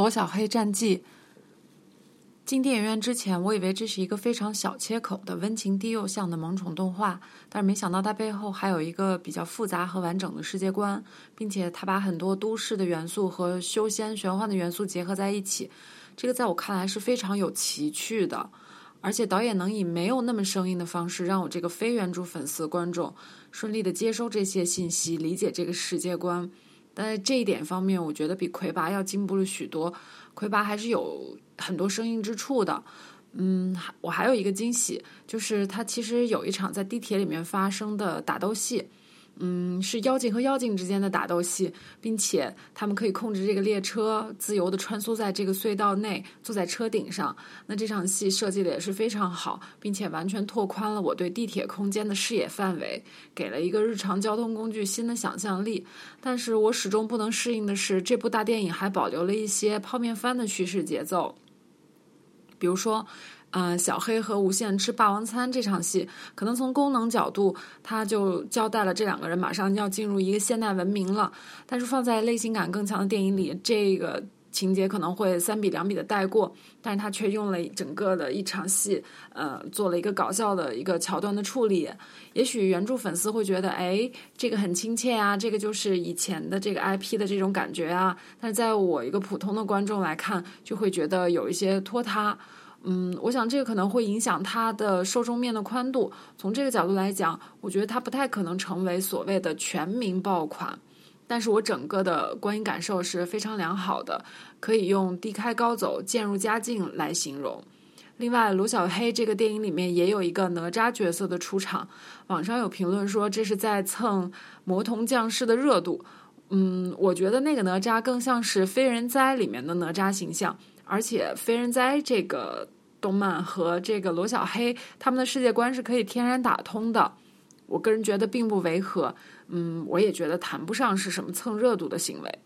罗小黑战记。进电影院之前，我以为这是一个非常小切口的温情低幼向的萌宠动画，但是没想到它背后还有一个比较复杂和完整的世界观，并且它把很多都市的元素和修仙玄幻的元素结合在一起。这个在我看来是非常有奇趣的，而且导演能以没有那么生硬的方式，让我这个非原著粉丝观众顺利的接收这些信息，理解这个世界观。但在这一点方面，我觉得比魁拔要进步了许多。魁拔还是有很多生硬之处的。嗯，我还有一个惊喜，就是他其实有一场在地铁里面发生的打斗戏。嗯，是妖精和妖精之间的打斗戏，并且他们可以控制这个列车自由的穿梭在这个隧道内，坐在车顶上。那这场戏设计的也是非常好，并且完全拓宽了我对地铁空间的视野范围，给了一个日常交通工具新的想象力。但是我始终不能适应的是，这部大电影还保留了一些泡面番的叙事节奏，比如说。嗯，小黑和无限吃霸王餐这场戏，可能从功能角度，他就交代了这两个人马上要进入一个现代文明了。但是放在类型感更强的电影里，这个情节可能会三比两比的带过。但是他却用了整个的一场戏，呃，做了一个搞笑的一个桥段的处理。也许原著粉丝会觉得，哎，这个很亲切啊，这个就是以前的这个 IP 的这种感觉啊。但是在我一个普通的观众来看，就会觉得有一些拖沓。嗯，我想这个可能会影响它的受众面的宽度。从这个角度来讲，我觉得它不太可能成为所谓的全民爆款。但是我整个的观影感受是非常良好的，可以用低开高走、渐入佳境来形容。另外，罗小黑这个电影里面也有一个哪吒角色的出场，网上有评论说这是在蹭魔童降世的热度。嗯，我觉得那个哪吒更像是《非人哉》里面的哪吒形象。而且《非人哉》这个动漫和这个罗小黑他们的世界观是可以天然打通的，我个人觉得并不违和。嗯，我也觉得谈不上是什么蹭热度的行为。